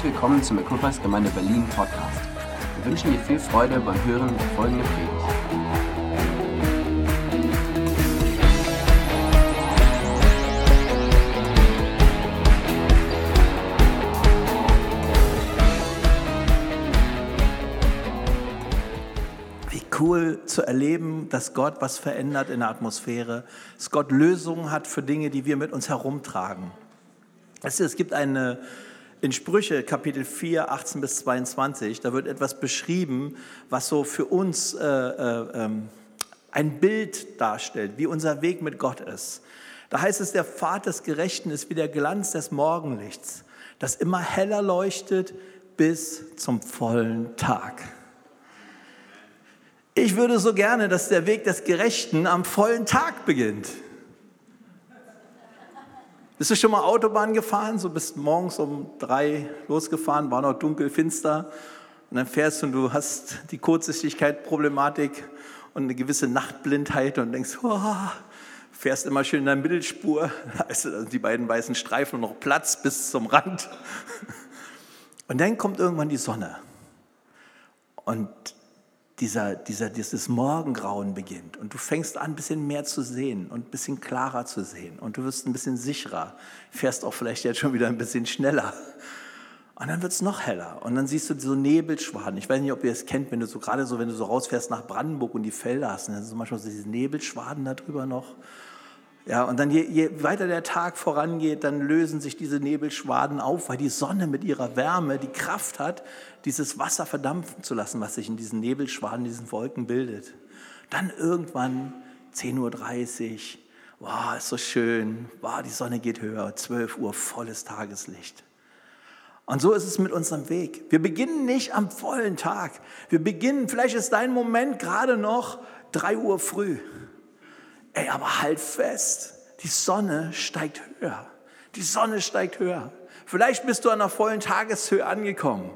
Herzlich willkommen zum Equippers Gemeinde Berlin Podcast. Wir wünschen dir viel Freude beim Hören der folgenden Predigt. Wie cool zu erleben, dass Gott was verändert in der Atmosphäre, dass Gott Lösungen hat für Dinge, die wir mit uns herumtragen. Es gibt eine in Sprüche Kapitel 4, 18 bis 22, da wird etwas beschrieben, was so für uns äh, äh, ähm, ein Bild darstellt, wie unser Weg mit Gott ist. Da heißt es, der Pfad des Gerechten ist wie der Glanz des Morgenlichts, das immer heller leuchtet bis zum vollen Tag. Ich würde so gerne, dass der Weg des Gerechten am vollen Tag beginnt. Bist du schon mal Autobahn gefahren? So bist morgens um drei losgefahren, war noch dunkel, finster. Und dann fährst du und du hast die Kurzsichtigkeit, Problematik und eine gewisse Nachtblindheit und denkst, oh, fährst immer schön in der Mittelspur. Da ist die beiden weißen Streifen noch Platz bis zum Rand. Und dann kommt irgendwann die Sonne. Und dieser, dieser, dieses Morgengrauen beginnt und du fängst an, ein bisschen mehr zu sehen und ein bisschen klarer zu sehen und du wirst ein bisschen sicherer, fährst auch vielleicht jetzt schon wieder ein bisschen schneller. Und dann wird es noch heller und dann siehst du so Nebelschwaden. Ich weiß nicht, ob ihr es kennt, wenn du so gerade so, wenn du so rausfährst nach Brandenburg und die Felder hast, dann sind manchmal so diese Nebelschwaden da drüber noch. Ja, und dann je, je, weiter der Tag vorangeht, dann lösen sich diese Nebelschwaden auf, weil die Sonne mit ihrer Wärme die Kraft hat, dieses Wasser verdampfen zu lassen, was sich in diesen Nebelschwaden, diesen Wolken bildet. Dann irgendwann 10.30 Uhr, wow, ist so schön, wow, die Sonne geht höher, 12 Uhr, volles Tageslicht. Und so ist es mit unserem Weg. Wir beginnen nicht am vollen Tag. Wir beginnen, vielleicht ist dein Moment gerade noch 3 Uhr früh. Ey, aber halt fest, die Sonne steigt höher. Die Sonne steigt höher. Vielleicht bist du an einer vollen Tageshöhe angekommen.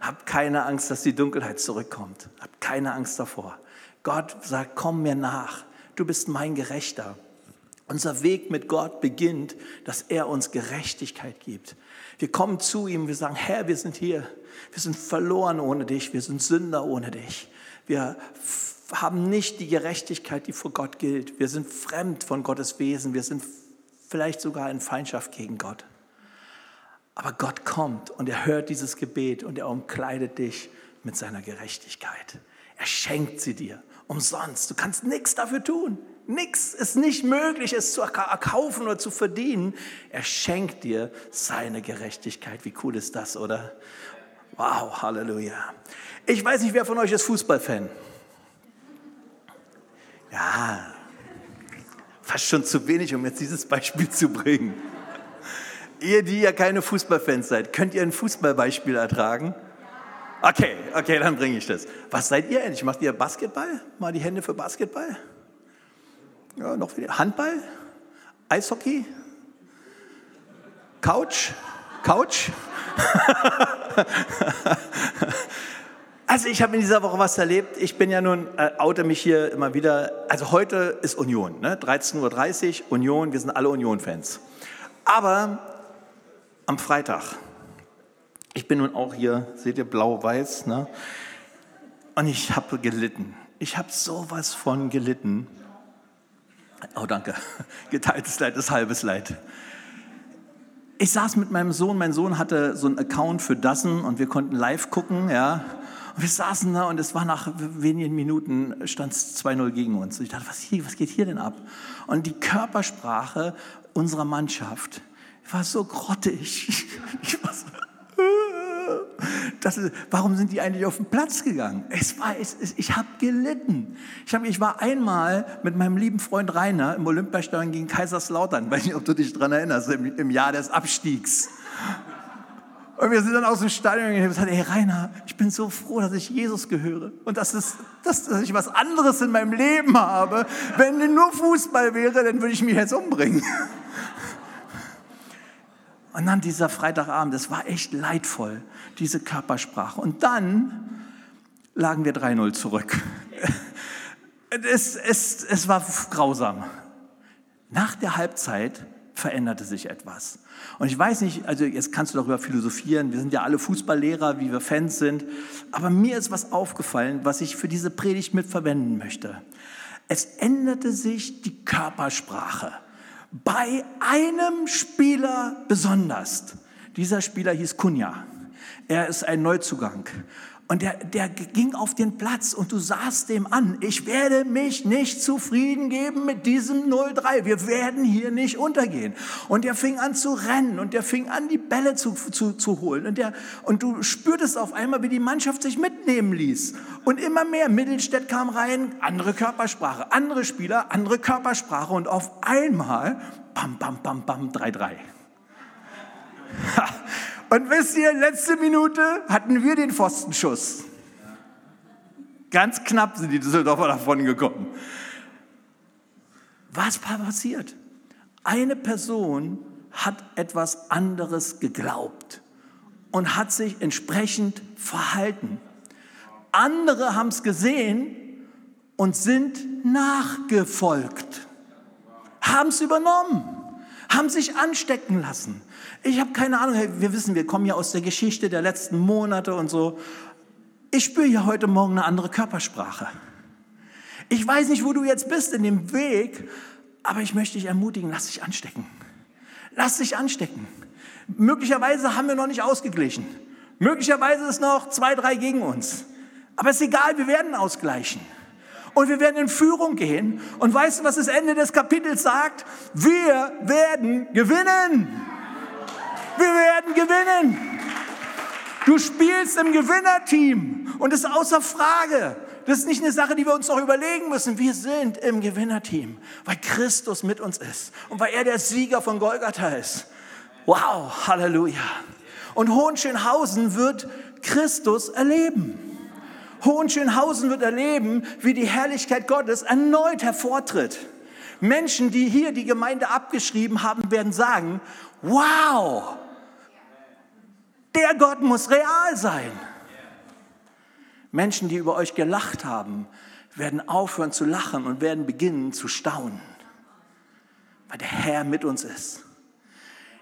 Hab keine Angst, dass die Dunkelheit zurückkommt. Hab keine Angst davor. Gott sagt, komm mir nach. Du bist mein Gerechter. Unser Weg mit Gott beginnt, dass er uns Gerechtigkeit gibt. Wir kommen zu ihm, wir sagen, Herr, wir sind hier. Wir sind verloren ohne dich. Wir sind Sünder ohne dich. Wir haben nicht die Gerechtigkeit, die vor Gott gilt. Wir sind fremd von Gottes Wesen. Wir sind vielleicht sogar in Feindschaft gegen Gott. Aber Gott kommt und er hört dieses Gebet und er umkleidet dich mit seiner Gerechtigkeit. Er schenkt sie dir umsonst. Du kannst nichts dafür tun. Nichts ist nicht möglich, es zu erkaufen oder zu verdienen. Er schenkt dir seine Gerechtigkeit. Wie cool ist das, oder? Wow, Halleluja. Ich weiß nicht, wer von euch ist Fußballfan? Ja, fast schon zu wenig, um jetzt dieses Beispiel zu bringen. Ihr, die ja keine Fußballfans seid, könnt ihr ein Fußballbeispiel ertragen? Okay, okay, dann bringe ich das. Was seid ihr endlich? Macht ihr Basketball? Mal die Hände für Basketball? Ja, noch wieder. Handball? Eishockey? Couch? Couch? Also ich habe in dieser Woche was erlebt. Ich bin ja nun, äh, oute mich hier immer wieder. Also heute ist Union, ne? 13.30 Uhr, Union, wir sind alle Union-Fans. Aber am Freitag, ich bin nun auch hier, seht ihr, blau-weiß, ne? und ich habe gelitten. Ich habe sowas von gelitten. Oh, danke. Geteiltes Leid ist halbes Leid. Ich saß mit meinem Sohn, mein Sohn hatte so einen Account für Dassen und wir konnten live gucken, ja. Und wir saßen da und es war nach wenigen Minuten stand es 2-0 gegen uns. Und ich dachte, was, hier, was geht hier denn ab? Und die Körpersprache unserer Mannschaft war so grottig. Ich war so, das warum sind die eigentlich auf den Platz gegangen? Es war, es, es, ich habe gelitten. Ich, hab, ich war einmal mit meinem lieben Freund Rainer im Olympiastadion gegen Kaiserslautern. Ich weiß nicht, ob du dich daran erinnerst, im, im Jahr des Abstiegs. Und wir sind dann aus dem Stadion gegangen und gesagt, hey Rainer, ich bin so froh, dass ich Jesus gehöre und dass, es, dass, dass ich was anderes in meinem Leben habe. Wenn nur Fußball wäre, dann würde ich mich jetzt umbringen. Und dann dieser Freitagabend, das war echt leidvoll, diese Körpersprache. Und dann lagen wir 3-0 zurück. Es, es, es war grausam. Nach der Halbzeit veränderte sich etwas. Und ich weiß nicht, also jetzt kannst du darüber philosophieren, wir sind ja alle Fußballlehrer, wie wir Fans sind, aber mir ist was aufgefallen, was ich für diese Predigt mitverwenden möchte. Es änderte sich die Körpersprache. Bei einem Spieler besonders. Dieser Spieler hieß Kunja. Er ist ein Neuzugang. Und der, der ging auf den Platz und du sahst dem an, ich werde mich nicht zufrieden geben mit diesem 0-3. Wir werden hier nicht untergehen. Und der fing an zu rennen und der fing an, die Bälle zu, zu, zu holen. Und, der, und du spürtest auf einmal, wie die Mannschaft sich mitnehmen ließ. Und immer mehr, Mittelstädt kam rein, andere Körpersprache, andere Spieler, andere Körpersprache. Und auf einmal, bam, bam, bam, bam, 3-3. Und wisst ihr, letzte Minute hatten wir den Pfostenschuss. Ganz knapp sind die Düsseldorfer davon gekommen. Was passiert? Eine Person hat etwas anderes geglaubt und hat sich entsprechend verhalten. Andere haben es gesehen und sind nachgefolgt, haben es übernommen, haben sich anstecken lassen. Ich habe keine Ahnung, wir wissen, wir kommen ja aus der Geschichte der letzten Monate und so. Ich spüre ja heute Morgen eine andere Körpersprache. Ich weiß nicht, wo du jetzt bist in dem Weg, aber ich möchte dich ermutigen, lass dich anstecken. Lass dich anstecken. Möglicherweise haben wir noch nicht ausgeglichen. Möglicherweise ist noch zwei, drei gegen uns. Aber es ist egal, wir werden ausgleichen. Und wir werden in Führung gehen. Und weißt du, was das Ende des Kapitels sagt? Wir werden gewinnen. Wir werden gewinnen. Du spielst im Gewinnerteam und das ist außer Frage. Das ist nicht eine Sache, die wir uns noch überlegen müssen. Wir sind im Gewinnerteam, weil Christus mit uns ist und weil er der Sieger von Golgatha ist. Wow, Halleluja. Und Hohenschönhausen wird Christus erleben. Hohenschönhausen wird erleben, wie die Herrlichkeit Gottes erneut hervortritt. Menschen, die hier die Gemeinde abgeschrieben haben, werden sagen, wow, der Gott muss real sein. Menschen, die über euch gelacht haben, werden aufhören zu lachen und werden beginnen zu staunen, weil der Herr mit uns ist.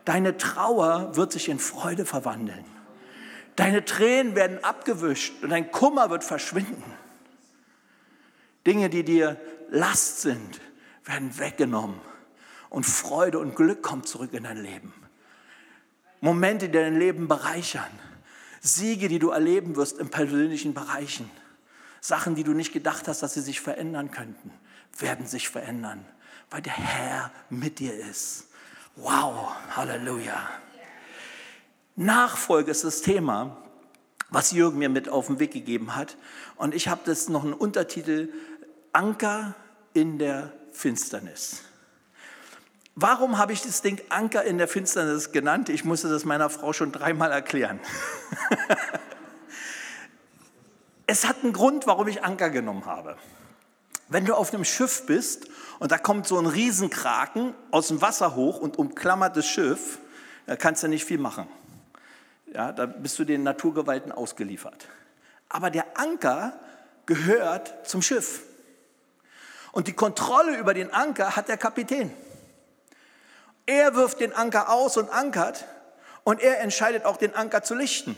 Deine Trauer wird sich in Freude verwandeln. Deine Tränen werden abgewischt und dein Kummer wird verschwinden. Dinge, die dir Last sind, werden weggenommen und Freude und Glück kommt zurück in dein Leben. Momente, die dein Leben bereichern. Siege, die du erleben wirst in persönlichen Bereichen. Sachen, die du nicht gedacht hast, dass sie sich verändern könnten, werden sich verändern, weil der Herr mit dir ist. Wow, Halleluja. Nachfolge ist das Thema, was Jürgen mir mit auf den Weg gegeben hat. Und ich habe das noch einen Untertitel, Anker in der Finsternis. Warum habe ich das Ding Anker in der Finsternis genannt? Ich musste das meiner Frau schon dreimal erklären. es hat einen Grund, warum ich Anker genommen habe. Wenn du auf einem Schiff bist und da kommt so ein Riesenkraken aus dem Wasser hoch und umklammert das Schiff, da kannst du nicht viel machen. Ja, da bist du den Naturgewalten ausgeliefert. Aber der Anker gehört zum Schiff. Und die Kontrolle über den Anker hat der Kapitän. Er wirft den Anker aus und ankert und er entscheidet auch, den Anker zu lichten.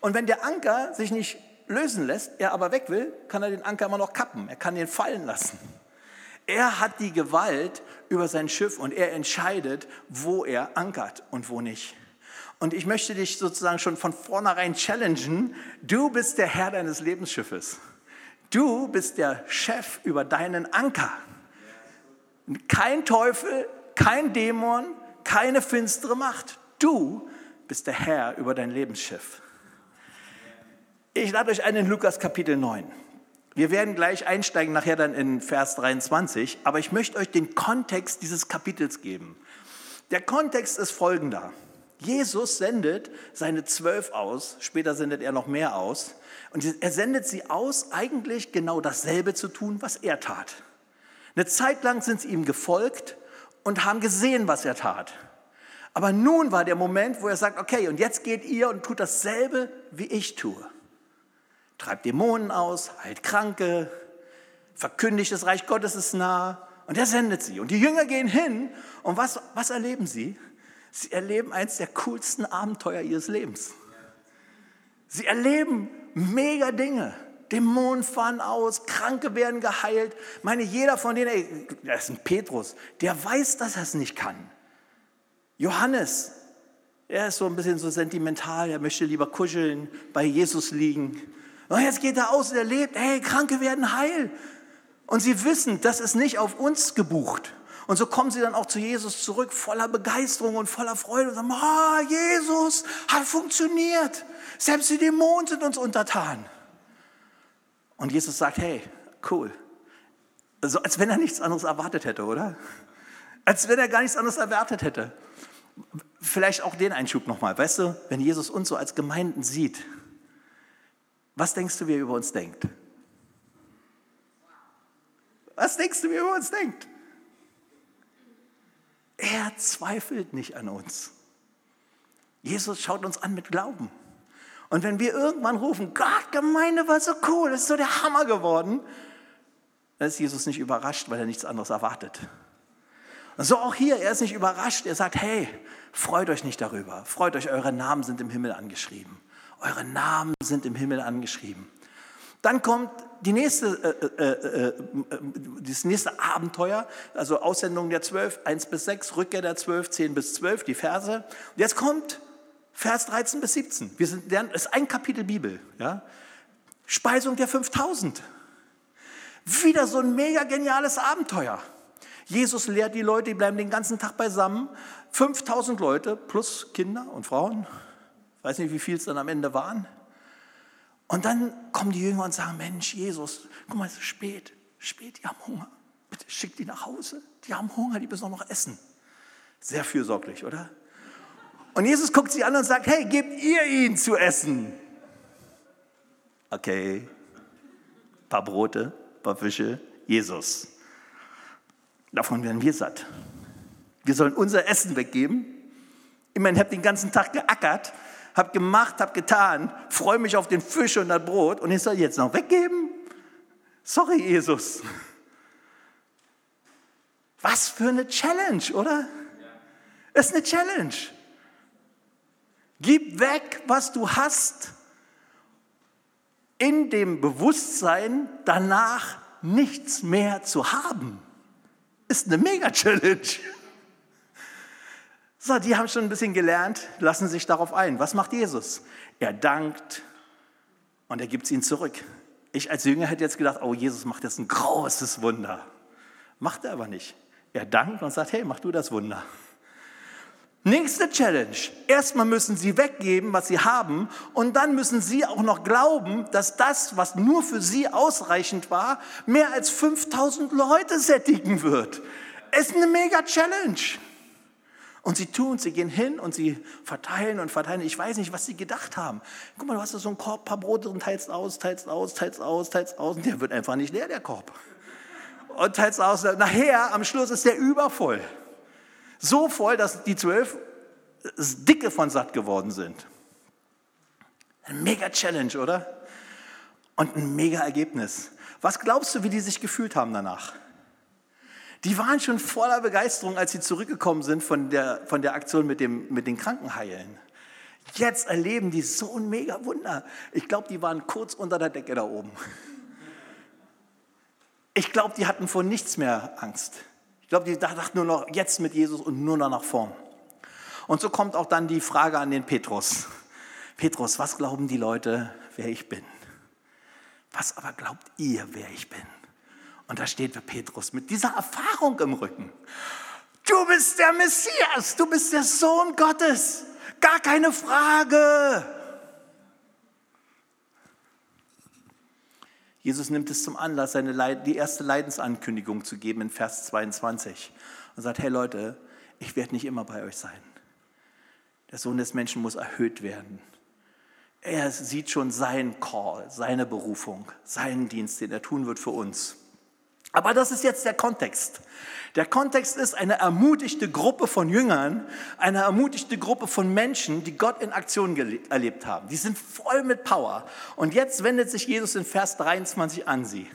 Und wenn der Anker sich nicht lösen lässt, er aber weg will, kann er den Anker immer noch kappen. Er kann ihn fallen lassen. Er hat die Gewalt über sein Schiff und er entscheidet, wo er ankert und wo nicht. Und ich möchte dich sozusagen schon von vornherein challengen. Du bist der Herr deines Lebensschiffes. Du bist der Chef über deinen Anker. Kein Teufel, kein Dämon, keine finstere Macht. Du bist der Herr über dein Lebensschiff. Ich lade euch ein in Lukas Kapitel 9. Wir werden gleich einsteigen, nachher dann in Vers 23, aber ich möchte euch den Kontext dieses Kapitels geben. Der Kontext ist folgender. Jesus sendet seine zwölf aus, später sendet er noch mehr aus, und er sendet sie aus, eigentlich genau dasselbe zu tun, was er tat. Eine Zeit lang sind sie ihm gefolgt, und haben gesehen, was er tat. Aber nun war der Moment, wo er sagt, okay, und jetzt geht ihr und tut dasselbe, wie ich tue. Treibt Dämonen aus, heilt Kranke, verkündigt, das Reich Gottes ist nah, Und er sendet sie. Und die Jünger gehen hin. Und was, was erleben sie? Sie erleben eins der coolsten Abenteuer ihres Lebens. Sie erleben mega Dinge. Dämonen fahren aus, Kranke werden geheilt. Meine, jeder von denen, ey, das ist ein Petrus, der weiß, dass er es nicht kann. Johannes, er ist so ein bisschen so sentimental, er möchte lieber kuscheln, bei Jesus liegen. Und jetzt geht er aus und er lebt, hey, Kranke werden heil. Und sie wissen, das ist nicht auf uns gebucht. Und so kommen sie dann auch zu Jesus zurück, voller Begeisterung und voller Freude und sagen, oh, Jesus hat funktioniert. Selbst die Dämonen sind uns untertan. Und Jesus sagt, hey, cool. Also als wenn er nichts anderes erwartet hätte, oder? Als wenn er gar nichts anderes erwartet hätte. Vielleicht auch den Einschub nochmal. Weißt du, wenn Jesus uns so als Gemeinden sieht, was denkst du, wie er über uns denkt? Was denkst du, wie er über uns denkt? Er zweifelt nicht an uns. Jesus schaut uns an mit Glauben. Und wenn wir irgendwann rufen, Gott, Gemeinde war so cool, ist so der Hammer geworden, dann ist Jesus nicht überrascht, weil er nichts anderes erwartet. Und so auch hier, er ist nicht überrascht, er sagt, hey, freut euch nicht darüber, freut euch, eure Namen sind im Himmel angeschrieben. Eure Namen sind im Himmel angeschrieben. Dann kommt die nächste, äh, äh, äh, das nächste Abenteuer, also Aussendung der Zwölf, 1 bis 6, Rückkehr der Zwölf, 10 bis 12, die Verse. Und jetzt kommt Vers 13 bis 17. Wir sind, das ist ein Kapitel Bibel. Ja? Speisung der 5000. Wieder so ein mega geniales Abenteuer. Jesus lehrt die Leute, die bleiben den ganzen Tag beisammen. 5000 Leute plus Kinder und Frauen. Ich weiß nicht, wie viel es dann am Ende waren. Und dann kommen die Jünger und sagen, Mensch, Jesus, guck mal, es ist spät, spät, die haben Hunger. Bitte schick die nach Hause. Die haben Hunger, die müssen auch noch essen. Sehr fürsorglich, oder? Und Jesus guckt sie an und sagt, hey, gebt ihr ihn zu essen. Okay, ein paar Brote, ein paar Fische, Jesus. Davon werden wir satt. Wir sollen unser Essen weggeben. Immerhin habe den ganzen Tag geackert, habe gemacht, habe getan, freue mich auf den Fisch und das Brot und ich soll jetzt noch weggeben? Sorry, Jesus. Was für eine Challenge, oder? Ja. Ist eine Challenge. Gib weg, was du hast, in dem Bewusstsein, danach nichts mehr zu haben. Ist eine Mega-Challenge. So, die haben schon ein bisschen gelernt, lassen sich darauf ein. Was macht Jesus? Er dankt und er gibt es ihnen zurück. Ich als Jünger hätte jetzt gedacht, oh, Jesus macht jetzt ein großes Wunder. Macht er aber nicht. Er dankt und sagt, hey, mach du das Wunder. Nächste Challenge. Erstmal müssen sie weggeben, was sie haben, und dann müssen sie auch noch glauben, dass das, was nur für sie ausreichend war, mehr als 5000 Leute sättigen wird. Es ist eine mega Challenge. Und sie tun, sie gehen hin und sie verteilen und verteilen. Ich weiß nicht, was sie gedacht haben. Guck mal, du hast so einen Korb, paar Brote und teilst aus, teilst aus, teilst aus, teilst aus. Und der wird einfach nicht leer, der Korb. Und teilst aus. Nachher, am Schluss ist der übervoll. So voll, dass die zwölf dicke von satt geworden sind. Ein mega Challenge, oder? Und ein mega Ergebnis. Was glaubst du, wie die sich gefühlt haben danach? Die waren schon voller Begeisterung, als sie zurückgekommen sind von der, von der Aktion mit, dem, mit den Krankenheilen. Jetzt erleben die so ein mega Wunder. Ich glaube, die waren kurz unter der Decke da oben. Ich glaube, die hatten vor nichts mehr Angst glaube, die dachten nur noch jetzt mit Jesus und nur noch nach vorn. Und so kommt auch dann die Frage an den Petrus. Petrus, was glauben die Leute, wer ich bin? Was aber glaubt ihr, wer ich bin? Und da steht für Petrus mit dieser Erfahrung im Rücken. Du bist der Messias, du bist der Sohn Gottes. Gar keine Frage. Jesus nimmt es zum Anlass, seine Leid, die erste Leidensankündigung zu geben in Vers 22 und sagt, hey Leute, ich werde nicht immer bei euch sein. Der Sohn des Menschen muss erhöht werden. Er sieht schon seinen Call, seine Berufung, seinen Dienst, den er tun wird für uns. Aber das ist jetzt der Kontext. Der Kontext ist eine ermutigte Gruppe von Jüngern, eine ermutigte Gruppe von Menschen, die Gott in Aktion erlebt haben. Die sind voll mit Power. Und jetzt wendet sich Jesus in Vers 23 an sie.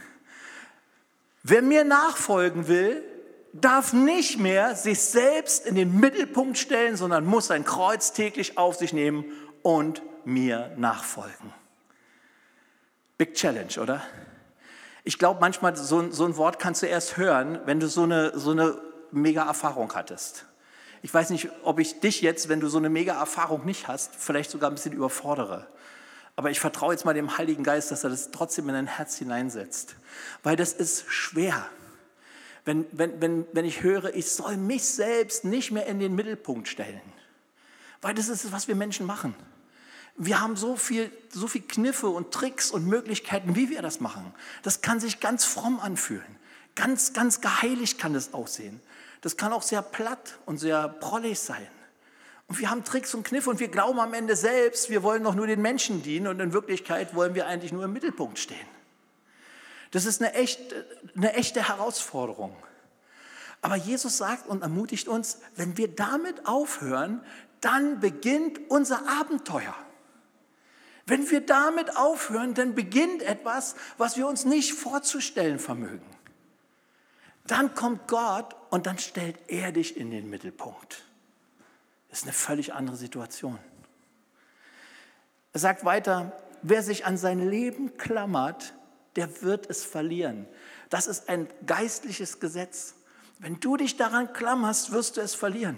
Wer mir nachfolgen will, darf nicht mehr sich selbst in den Mittelpunkt stellen, sondern muss sein Kreuz täglich auf sich nehmen und mir nachfolgen. Big Challenge, oder? Ich glaube, manchmal so, so, ein Wort kannst du erst hören, wenn du so eine, so eine mega Erfahrung hattest. Ich weiß nicht, ob ich dich jetzt, wenn du so eine mega Erfahrung nicht hast, vielleicht sogar ein bisschen überfordere. Aber ich vertraue jetzt mal dem Heiligen Geist, dass er das trotzdem in dein Herz hineinsetzt. Weil das ist schwer. Wenn, wenn, wenn, wenn ich höre, ich soll mich selbst nicht mehr in den Mittelpunkt stellen. Weil das ist, was wir Menschen machen. Wir haben so viel, so viel Kniffe und Tricks und Möglichkeiten, wie wir das machen. Das kann sich ganz fromm anfühlen. Ganz, ganz geheiligt kann das aussehen. Das kann auch sehr platt und sehr prollig sein. Und wir haben Tricks und Kniffe und wir glauben am Ende selbst, wir wollen doch nur den Menschen dienen und in Wirklichkeit wollen wir eigentlich nur im Mittelpunkt stehen. Das ist eine, echt, eine echte Herausforderung. Aber Jesus sagt und ermutigt uns, wenn wir damit aufhören, dann beginnt unser Abenteuer. Wenn wir damit aufhören, dann beginnt etwas, was wir uns nicht vorzustellen vermögen. Dann kommt Gott und dann stellt er dich in den Mittelpunkt. Das ist eine völlig andere Situation. Er sagt weiter, wer sich an sein Leben klammert, der wird es verlieren. Das ist ein geistliches Gesetz. Wenn du dich daran klammerst, wirst du es verlieren.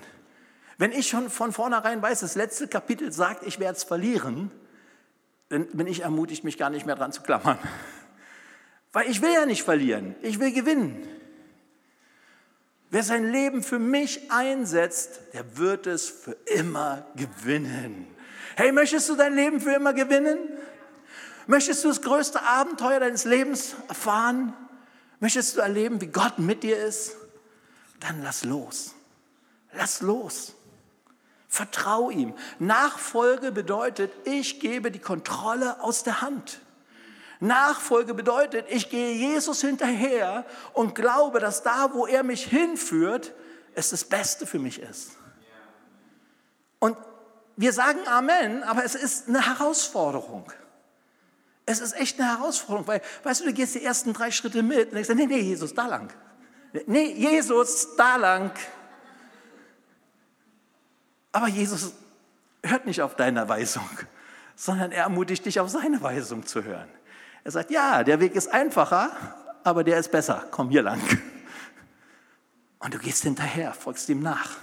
Wenn ich schon von vornherein weiß, das letzte Kapitel sagt, ich werde es verlieren, dann bin ich ermutigt, mich gar nicht mehr dran zu klammern. Weil ich will ja nicht verlieren, ich will gewinnen. Wer sein Leben für mich einsetzt, der wird es für immer gewinnen. Hey, möchtest du dein Leben für immer gewinnen? Möchtest du das größte Abenteuer deines Lebens erfahren? Möchtest du erleben, wie Gott mit dir ist? Dann lass los. Lass los. Vertrau ihm. Nachfolge bedeutet, ich gebe die Kontrolle aus der Hand. Nachfolge bedeutet, ich gehe Jesus hinterher und glaube, dass da, wo er mich hinführt, es das Beste für mich ist. Und wir sagen Amen, aber es ist eine Herausforderung. Es ist echt eine Herausforderung, weil, weißt du, du gehst die ersten drei Schritte mit und denkst, nee, nee, Jesus, da lang. Nee, Jesus, da lang. Aber Jesus hört nicht auf deine Weisung, sondern er ermutigt dich, auf seine Weisung zu hören. Er sagt, ja, der Weg ist einfacher, aber der ist besser. Komm hier lang. Und du gehst hinterher, folgst ihm nach.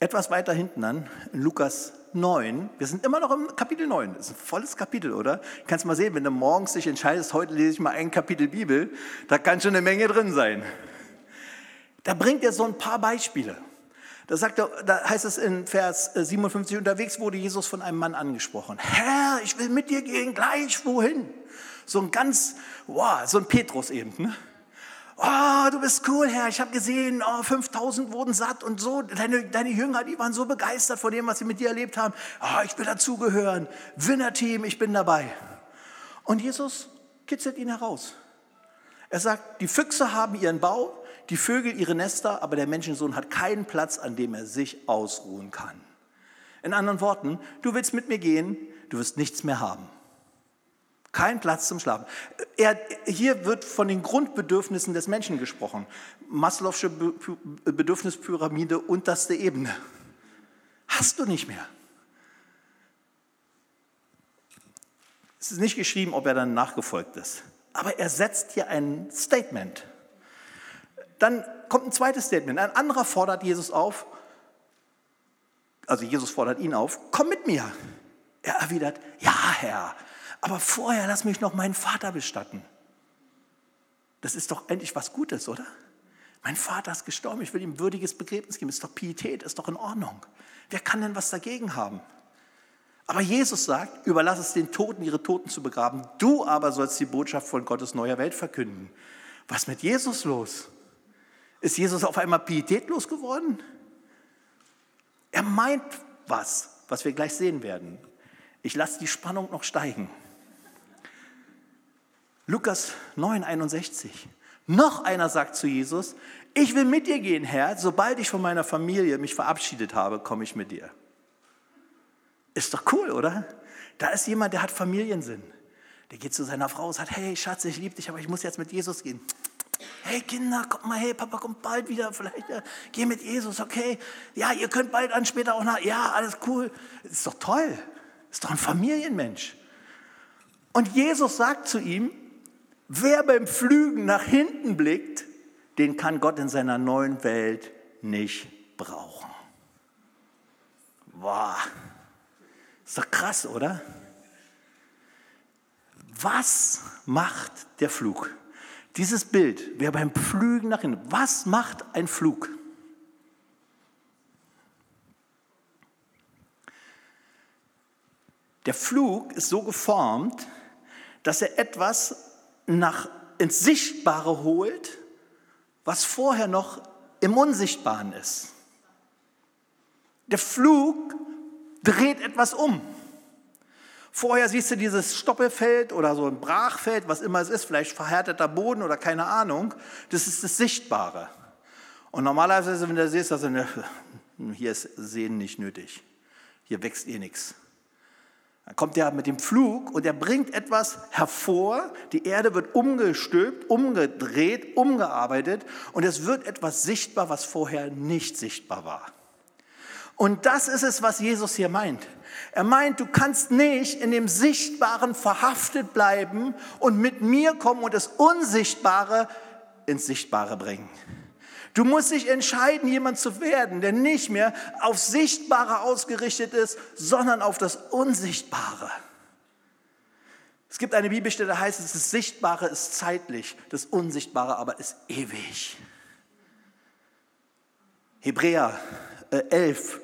Etwas weiter hinten dann, in Lukas 9, wir sind immer noch im Kapitel 9, das ist ein volles Kapitel, oder? Du kannst mal sehen, wenn du morgens dich entscheidest, heute lese ich mal ein Kapitel Bibel, da kann schon eine Menge drin sein. Da bringt er so ein paar Beispiele. Da, sagt er, da heißt es in Vers 57, äh, unterwegs wurde Jesus von einem Mann angesprochen. Herr, ich will mit dir gehen, gleich wohin? So ein ganz, wow, so ein Petrus eben. Ne? Oh, du bist cool, Herr. Ich habe gesehen, oh, 5000 wurden satt und so. Deine, deine Jünger, die waren so begeistert von dem, was sie mit dir erlebt haben. Oh, ich will dazugehören. Winner-Team, ich bin dabei. Und Jesus kitzelt ihn heraus. Er sagt, die Füchse haben ihren Bau, die Vögel ihre Nester, aber der Menschensohn hat keinen Platz, an dem er sich ausruhen kann. In anderen Worten, du willst mit mir gehen, du wirst nichts mehr haben. Kein Platz zum Schlafen. Er, hier wird von den Grundbedürfnissen des Menschen gesprochen. Maslow'sche Bedürfnispyramide, unterste Ebene. Hast du nicht mehr. Es ist nicht geschrieben, ob er dann nachgefolgt ist. Aber er setzt hier ein Statement. Dann kommt ein zweites Statement. Ein anderer fordert Jesus auf, also Jesus fordert ihn auf, komm mit mir. Er erwidert, ja Herr, aber vorher lass mich noch meinen Vater bestatten. Das ist doch endlich was Gutes, oder? Mein Vater ist gestorben, ich will ihm würdiges Begräbnis geben. Ist doch Pietät, ist doch in Ordnung. Wer kann denn was dagegen haben? Aber Jesus sagt, überlass es den Toten, ihre Toten zu begraben. Du aber sollst die Botschaft von Gottes neuer Welt verkünden. Was mit Jesus los? Ist Jesus auf einmal pietätlos geworden? Er meint was, was wir gleich sehen werden. Ich lasse die Spannung noch steigen. Lukas 9, 61. Noch einer sagt zu Jesus, ich will mit dir gehen, Herr, sobald ich von meiner Familie mich verabschiedet habe, komme ich mit dir. Ist doch cool, oder? Da ist jemand, der hat Familiensinn. Der geht zu seiner Frau und sagt, hey Schatz, ich liebe dich, aber ich muss jetzt mit Jesus gehen. Hey Kinder, kommt mal, hey Papa kommt bald wieder, vielleicht ja, geh mit Jesus, okay? Ja, ihr könnt bald an, später auch nach, ja, alles cool. Ist doch toll, ist doch ein Familienmensch. Und Jesus sagt zu ihm, wer beim Flügen nach hinten blickt, den kann Gott in seiner neuen Welt nicht brauchen. Boah, ist doch krass, oder? Was macht der Flug? Dieses Bild, wer beim Flügen nach hinten, was macht ein Flug? Der Flug ist so geformt, dass er etwas nach, ins Sichtbare holt, was vorher noch im Unsichtbaren ist. Der Flug dreht etwas um. Vorher siehst du dieses Stoppelfeld oder so ein Brachfeld, was immer es ist, vielleicht verhärteter Boden oder keine Ahnung. Das ist das Sichtbare. Und normalerweise, wenn du siehst, also hier ist Sehen nicht nötig. Hier wächst eh nichts. Dann kommt er mit dem Flug und er bringt etwas hervor. Die Erde wird umgestülpt, umgedreht, umgearbeitet und es wird etwas sichtbar, was vorher nicht sichtbar war. Und das ist es, was Jesus hier meint. Er meint, du kannst nicht in dem Sichtbaren verhaftet bleiben und mit mir kommen und das Unsichtbare ins Sichtbare bringen. Du musst dich entscheiden, jemand zu werden, der nicht mehr auf Sichtbare ausgerichtet ist, sondern auf das Unsichtbare. Es gibt eine Bibelstelle, da heißt es, das Sichtbare ist zeitlich, das Unsichtbare aber ist ewig. Hebräer äh, 11,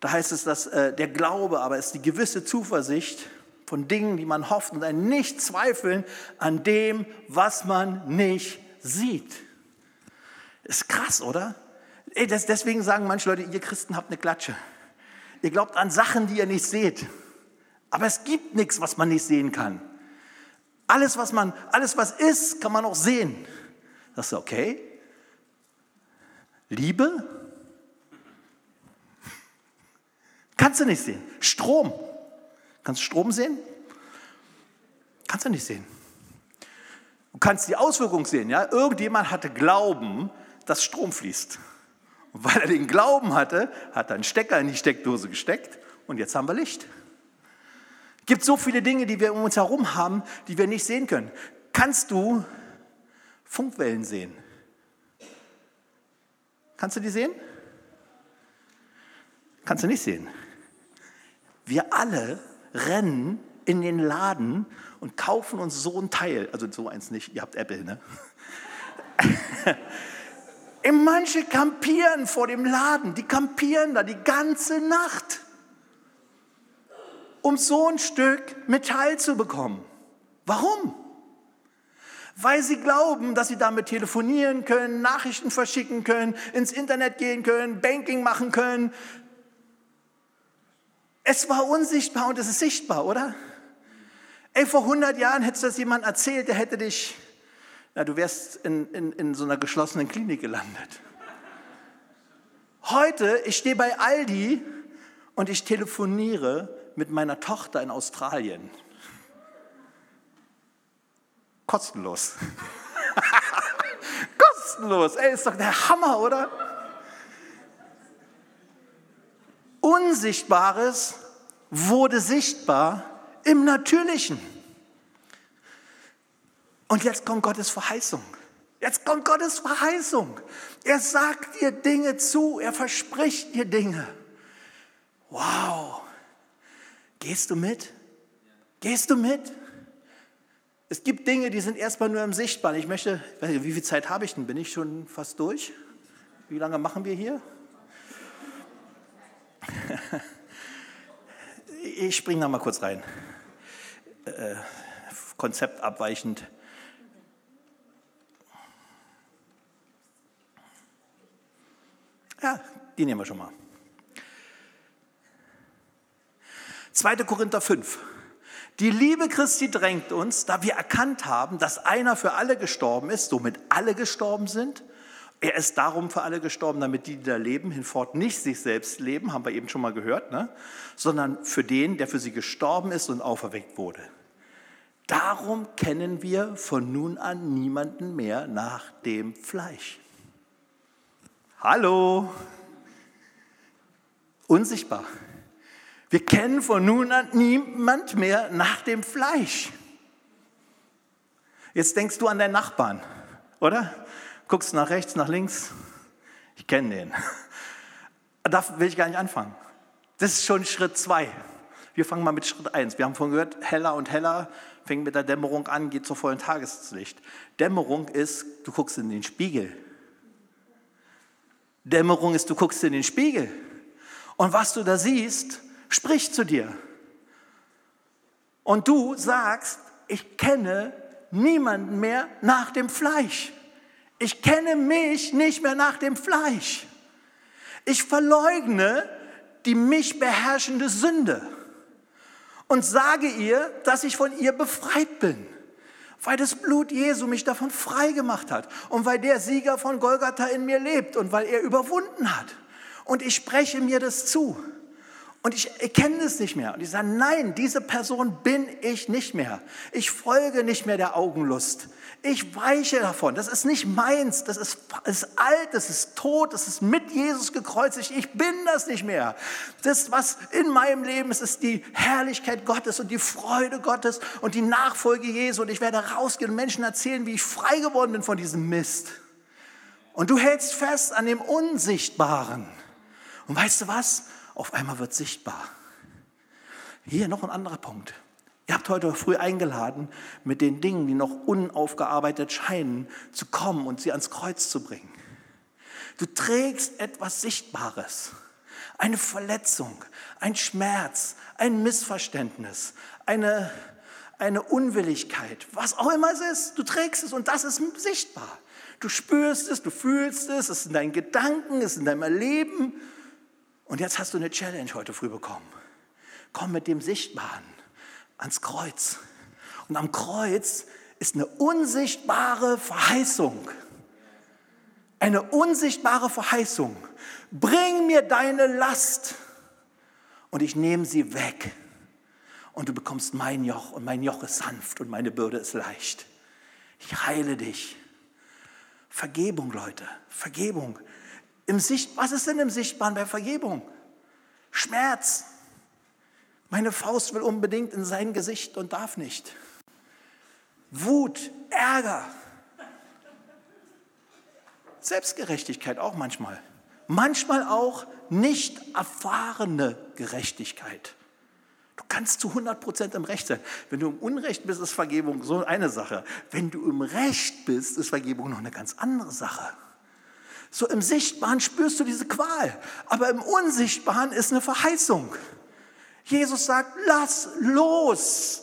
da heißt es, dass äh, der Glaube aber ist die gewisse Zuversicht von Dingen, die man hofft und ein Nicht-Zweifeln an dem, was man nicht sieht. Ist krass, oder? Ey, das, deswegen sagen manche Leute, ihr Christen habt eine Klatsche. Ihr glaubt an Sachen, die ihr nicht seht. Aber es gibt nichts, was man nicht sehen kann. Alles, was man, alles, was ist, kann man auch sehen. Das ist okay. Liebe? Kannst du nicht sehen. Strom. Kannst du Strom sehen? Kannst du nicht sehen. Du kannst die Auswirkung sehen. Ja? Irgendjemand hatte Glauben, dass Strom fließt. Und weil er den Glauben hatte, hat er einen Stecker in die Steckdose gesteckt und jetzt haben wir Licht. Es gibt so viele Dinge, die wir um uns herum haben, die wir nicht sehen können. Kannst du Funkwellen sehen? Kannst du die sehen? Kannst du nicht sehen. Wir alle rennen in den Laden und kaufen uns so ein Teil. Also so eins nicht, ihr habt Apple, ne? Manche kampieren vor dem Laden, die kampieren da die ganze Nacht, um so ein Stück Metall zu bekommen. Warum? Weil sie glauben, dass sie damit telefonieren können, Nachrichten verschicken können, ins Internet gehen können, Banking machen können. Es war unsichtbar und es ist sichtbar, oder? Ey, vor 100 Jahren hättest du das jemand erzählt, der hätte dich na, du wärst in, in, in so einer geschlossenen Klinik gelandet. Heute, ich stehe bei Aldi und ich telefoniere mit meiner Tochter in Australien. Kostenlos. Kostenlos. Ey, ist doch der Hammer, oder? Unsichtbares wurde sichtbar im Natürlichen. Und jetzt kommt Gottes Verheißung. Jetzt kommt Gottes Verheißung. Er sagt dir Dinge zu, er verspricht dir Dinge. Wow. Gehst du mit? Gehst du mit? Es gibt Dinge, die sind erstmal nur im Sichtbaren. Ich möchte, wie viel Zeit habe ich denn? Bin ich schon fast durch? Wie lange machen wir hier? Ich springe noch mal kurz rein. Äh, konzeptabweichend. Ja, die nehmen wir schon mal. 2. Korinther 5. Die Liebe Christi drängt uns, da wir erkannt haben, dass einer für alle gestorben ist, somit alle gestorben sind. Er ist darum für alle gestorben, damit die, die da leben, hinfort nicht sich selbst leben, haben wir eben schon mal gehört, ne? sondern für den, der für sie gestorben ist und auferweckt wurde. Darum kennen wir von nun an niemanden mehr nach dem Fleisch. Hallo, unsichtbar. Wir kennen von nun an niemand mehr nach dem Fleisch. Jetzt denkst du an deinen Nachbarn, oder? Guckst nach rechts, nach links. Ich kenne den. Da will ich gar nicht anfangen. Das ist schon Schritt zwei. Wir fangen mal mit Schritt eins. Wir haben vorhin gehört, heller und heller, fängt mit der Dämmerung an, geht zur vollen Tageslicht. Dämmerung ist, du guckst in den Spiegel. Dämmerung ist, du guckst in den Spiegel. Und was du da siehst, spricht zu dir. Und du sagst, ich kenne niemanden mehr nach dem Fleisch. Ich kenne mich nicht mehr nach dem Fleisch. Ich verleugne die mich beherrschende Sünde und sage ihr, dass ich von ihr befreit bin, weil das Blut Jesu mich davon frei gemacht hat und weil der Sieger von Golgatha in mir lebt und weil er überwunden hat. Und ich spreche mir das zu. Und ich erkenne es nicht mehr. Und ich sage, nein, diese Person bin ich nicht mehr. Ich folge nicht mehr der Augenlust. Ich weiche davon. Das ist nicht meins. Das ist, ist alt, das ist tot, das ist mit Jesus gekreuzigt. Ich bin das nicht mehr. Das, was in meinem Leben ist, ist die Herrlichkeit Gottes und die Freude Gottes und die Nachfolge Jesu. Und ich werde rausgehen und Menschen erzählen, wie ich frei geworden bin von diesem Mist. Und du hältst fest an dem Unsichtbaren. Und weißt du was? Auf einmal wird sichtbar. Hier noch ein anderer Punkt. Ihr habt heute früh eingeladen, mit den Dingen, die noch unaufgearbeitet scheinen, zu kommen und sie ans Kreuz zu bringen. Du trägst etwas Sichtbares, eine Verletzung, ein Schmerz, ein Missverständnis, eine, eine Unwilligkeit, was auch immer es ist. Du trägst es und das ist sichtbar. Du spürst es, du fühlst es, es ist in deinen Gedanken, es ist in deinem Erleben. Und jetzt hast du eine Challenge heute früh bekommen. Komm mit dem Sichtbaren ans Kreuz. Und am Kreuz ist eine unsichtbare Verheißung. Eine unsichtbare Verheißung. Bring mir deine Last und ich nehme sie weg. Und du bekommst mein Joch und mein Joch ist sanft und meine Bürde ist leicht. Ich heile dich. Vergebung, Leute, Vergebung. Im Sicht, was ist denn im Sichtbaren bei Vergebung? Schmerz. Meine Faust will unbedingt in sein Gesicht und darf nicht. Wut, Ärger. Selbstgerechtigkeit auch manchmal. Manchmal auch nicht erfahrene Gerechtigkeit. Du kannst zu 100 Prozent im Recht sein. Wenn du im Unrecht bist, ist Vergebung so eine Sache. Wenn du im Recht bist, ist Vergebung noch eine ganz andere Sache. So im Sichtbaren spürst du diese Qual, aber im Unsichtbaren ist eine Verheißung. Jesus sagt, lass los.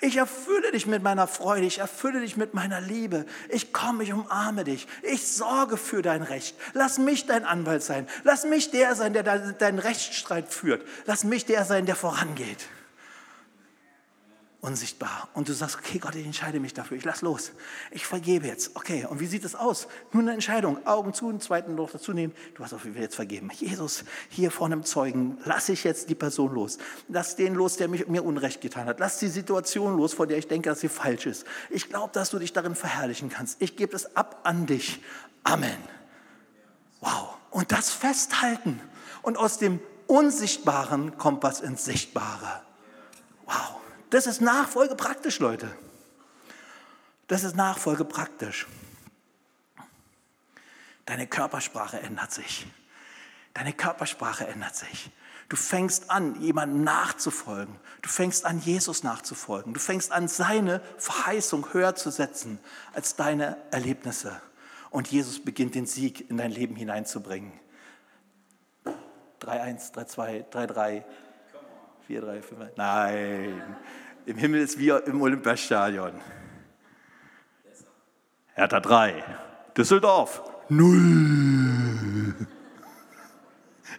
Ich erfülle dich mit meiner Freude, ich erfülle dich mit meiner Liebe. Ich komme, ich umarme dich. Ich sorge für dein Recht. Lass mich dein Anwalt sein. Lass mich der sein, der deinen Rechtsstreit führt. Lass mich der sein, der vorangeht unsichtbar. Und du sagst, okay, Gott, ich entscheide mich dafür, ich lass los. Ich vergebe jetzt. Okay, und wie sieht es aus? Nur eine Entscheidung. Augen zu, einen zweiten noch dazu nehmen. Du hast auf jeden Fall jetzt vergeben. Jesus, hier vor einem Zeugen, lass ich jetzt die Person los. Lass den los, der mich, mir Unrecht getan hat. Lass die Situation los, vor der ich denke, dass sie falsch ist. Ich glaube, dass du dich darin verherrlichen kannst. Ich gebe es ab an dich. Amen. Wow. Und das festhalten. Und aus dem Unsichtbaren kommt was ins Sichtbare. Das ist Nachfolge praktisch, Leute. Das ist Nachfolge praktisch. Deine Körpersprache ändert sich. Deine Körpersprache ändert sich. Du fängst an, jemandem nachzufolgen. Du fängst an, Jesus nachzufolgen. Du fängst an, seine Verheißung höher zu setzen als deine Erlebnisse. Und Jesus beginnt den Sieg in dein Leben hineinzubringen. 3-1, 3-2, 3-3, 4-3, 5. Nein. Im Himmel ist wie im Olympiastadion. Hertha 3, Düsseldorf 0.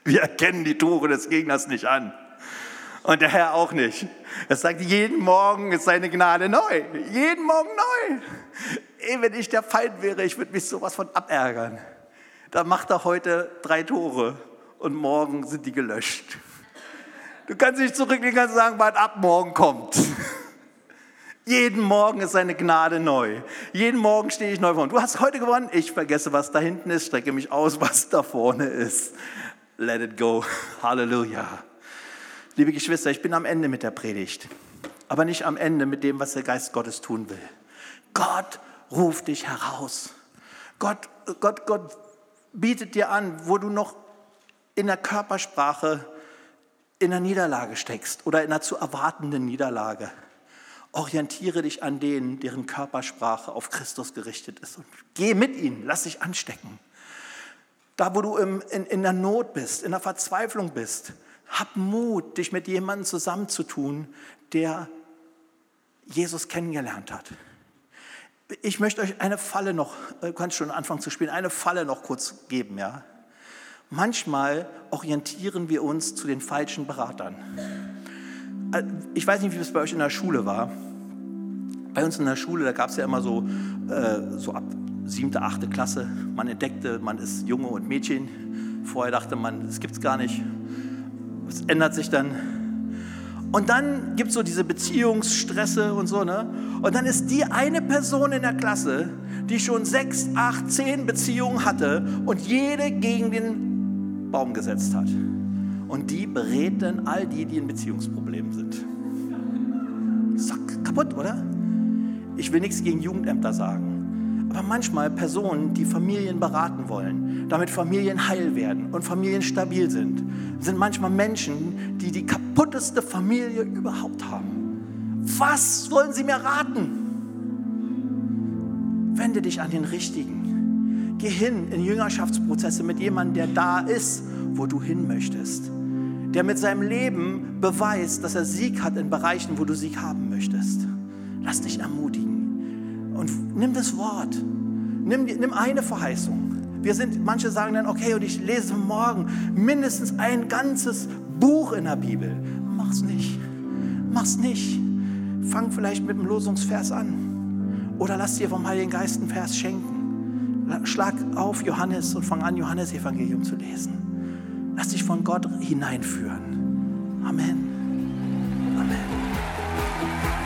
Wir erkennen die Tore des Gegners nicht an. Und der Herr auch nicht. Er sagt, jeden Morgen ist seine Gnade neu. Jeden Morgen neu. Ey, wenn ich der Feind wäre, ich würde mich sowas von abärgern. Da macht er heute drei Tore und morgen sind die gelöscht. Du kannst nicht zurücklegen und sagen, wann ab morgen kommt. Jeden Morgen ist seine Gnade neu. Jeden Morgen stehe ich neu vor. Du hast heute gewonnen. Ich vergesse, was da hinten ist, strecke mich aus, was da vorne ist. Let it go. Halleluja. Liebe Geschwister, ich bin am Ende mit der Predigt. Aber nicht am Ende mit dem, was der Geist Gottes tun will. Gott ruft dich heraus. Gott, Gott, Gott bietet dir an, wo du noch in der Körpersprache in der Niederlage steckst oder in einer zu erwartenden Niederlage. Orientiere dich an denen, deren Körpersprache auf Christus gerichtet ist. Und geh mit ihnen, lass dich anstecken. Da, wo du in, in, in der Not bist, in der Verzweiflung bist, hab Mut, dich mit jemandem zusammenzutun, der Jesus kennengelernt hat. Ich möchte euch eine Falle noch, du äh, kannst schon anfangen zu spielen, eine Falle noch kurz geben, ja. Manchmal orientieren wir uns zu den falschen Beratern. Äh, ich weiß nicht, wie es bei euch in der Schule war. Bei uns in der Schule, da gab es ja immer so, äh, so ab siebte, achte Klasse, man entdeckte, man ist Junge und Mädchen. Vorher dachte man, das gibt es gar nicht. Es ändert sich dann. Und dann gibt es so diese Beziehungsstresse und so. Ne? Und dann ist die eine Person in der Klasse, die schon sechs, acht, zehn Beziehungen hatte und jede gegen den Baum gesetzt hat. Und die berät dann all die, die in Beziehungsproblemen sind. Doch kaputt, oder? Ich will nichts gegen Jugendämter sagen. Aber manchmal Personen, die Familien beraten wollen, damit Familien heil werden und Familien stabil sind, sind manchmal Menschen, die die kaputteste Familie überhaupt haben. Was wollen sie mir raten? Wende dich an den Richtigen. Geh hin in Jüngerschaftsprozesse mit jemandem, der da ist, wo du hin möchtest. Der mit seinem Leben beweist, dass er Sieg hat in Bereichen, wo du Sieg haben möchtest. Lass dich ermutigen und nimm das Wort. Nimm, nimm eine Verheißung. Wir sind, manche sagen dann, okay, und ich lese morgen mindestens ein ganzes Buch in der Bibel. Mach's nicht. Mach's nicht. Fang vielleicht mit dem Losungsvers an. Oder lass dir vom Heiligen Geist einen Vers schenken. Schlag auf Johannes und fang an, Johannes Evangelium zu lesen. Lass dich von Gott hineinführen. Amen. Amen.